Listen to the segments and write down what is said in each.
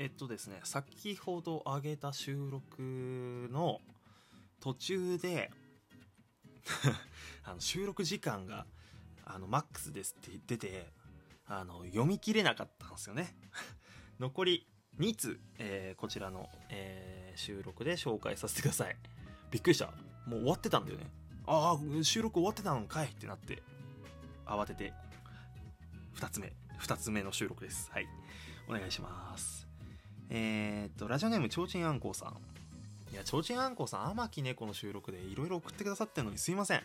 えっとですね先ほど上げた収録の途中で あの収録時間があのマックスですって出てあの読み切れなかったんですよね。残り2通、えーこちらの、えー収録で紹介させてください。びっくりした。もう終わってたんだよね。ああ収録終わってたのかいってなって慌てて2つ目2つ目の収録です。はい。お願いします。えー、っとラジオネームちょうちんあんこうさん。いやちょうちんあんこうさん天木猫の収録でいろいろ送ってくださってるのにすいません。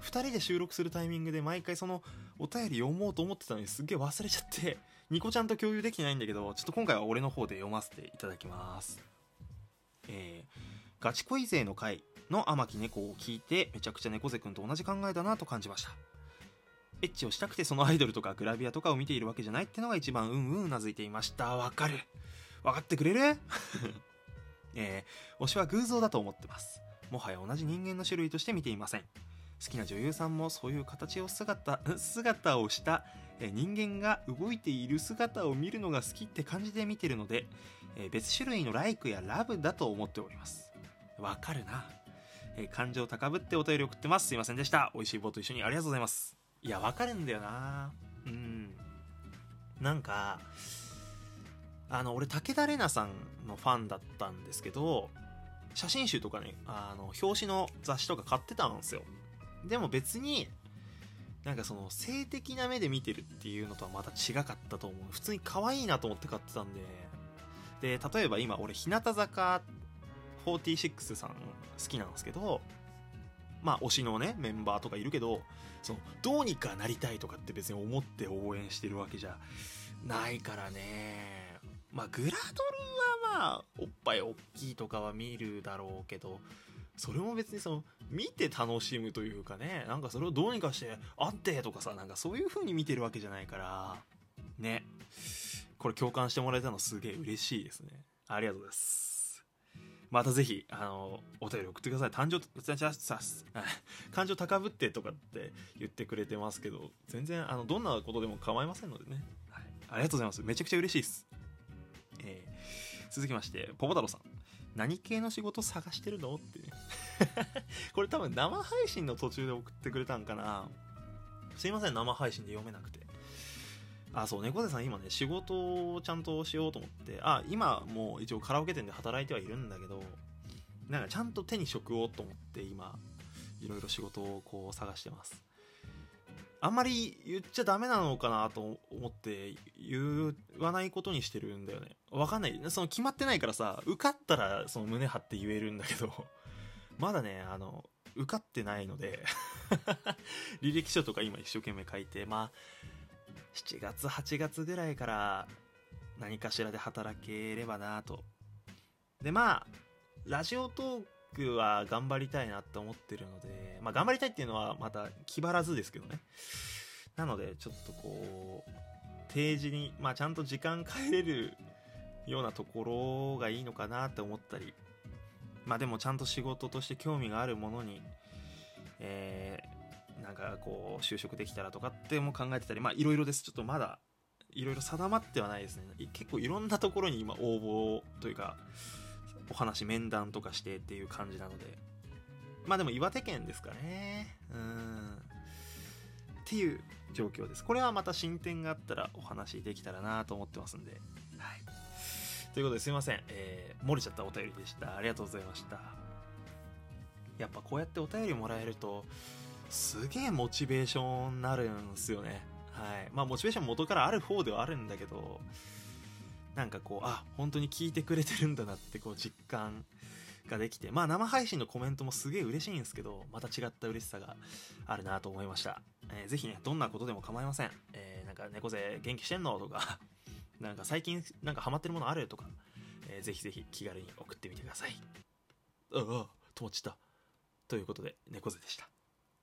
2人で収録するタイミングで毎回そのお便り読もうと思ってたのにすっげえ忘れちゃってニコちゃんと共有できてないんだけどちょっと今回は俺の方で読ませていただきます。えー、ガチ恋勢の回の天木猫を聞いてめちゃくちゃ猫背くんと同じ考えだなと感じました。エッチをしたくてそのアイドルとかグラビアとかを見ているわけじゃないってのが一番うんうんうなずいていました。わかる。わかってくれる？えー、推しは偶像だと思ってます。もはや同じ人間の種類として見ていません。好きな女優さんもそういう形を姿 姿をしたえー人間が動いている姿を見るのが好きって感じで見てるので、えー別種類のライクやラブだと思っております。わかるな、えー感情高ぶってお便り送ってます。すいませんでした。美味しい棒と一緒にありがとうございます。いやわかるんだよな。うん。なんかあの俺武田玲奈さんのファンだったんですけど写真集とかねあの表紙の雑誌とか買ってたんですよ。でも別になんかその性的な目で見てるっていうのとはまた違かったと思う。普通に可愛いなと思って買ってたんで。で例えば今俺日向坂46さん好きなんですけどまあ推しのねメンバーとかいるけどそのどうにかなりたいとかって別に思って応援してるわけじゃないからね。まあグラドルはまあおっぱい大きいとかは見るだろうけどそれも別にその見て楽しむというかねなんかそれをどうにかしてあってとかさなんかそういう風に見てるわけじゃないからね。これ共感してもらえたのすげえ嬉しいですね。ありがとうございます。またぜひあのお便り送ってください。誕生感情高ぶってとかって言ってくれてますけど全然あのどんなことでも構いませんのでね、はい、ありがとうございます。めちゃくちゃ嬉しいです。続きましてポポ太郎さん。何系の仕事探してるの？って。これ多分生配信の途中で送ってくれたんかな。すいません生配信で読めなくて。あそう猫背さん今ね仕事をちゃんとしようと思って。あ今もう一応カラオケ店で働いてはいるんだけどなんかちゃんと手に職をと思って今いろいろ仕事をこう探してます。あんまり言っちゃダメなのかなと思って言わないことにしてるんだよね。わかんない。その決まってないからさ受かったらその胸張って言えるんだけど。まだねあの受かってないので 履歴書とか今一生懸命書いてまあ7月8月ぐらいから何かしらで働ければなと。でまあラジオトークは頑張りたいなって思ってるのでまあ頑張りたいっていうのはまた気張らずですけどね。なのでちょっとこう定時にまあちゃんと時間変えれるようなところがいいのかなって思ったりまあでもちゃんと仕事として興味があるものにえーなんかこう就職できたらとかっても考えてたりまあいろいろです。ちょっとまだいろいろ定まってはないですね。結構いろんなところに今応募というかお話面談とかしてっていう感じなので。まあでも岩手県ですかね。うん。っていう状況です。これはまた進展があったらお話できたらなと思ってますんで。はい。ということですいません、えー漏れちゃったお便りでした。ありがとうございました。やっぱこうやってお便りもらえるとすげえモチベーションになるんですよね。はい。まあモチベーション元からある方ではあるんだけどなんかこうあ本当に聞いてくれてるんだなってこう実感ができてまあ生配信のコメントもすげえ嬉しいんですけどまた違った嬉しさがあるなと思いました、えーぜひねどんなことでも構いません、えーなんか猫背元気してんのとか なんか最近なんかハマってるものあるとか、えーぜひぜひ気軽に送ってみてください。ああ止まっちゃった。ということで猫背でした。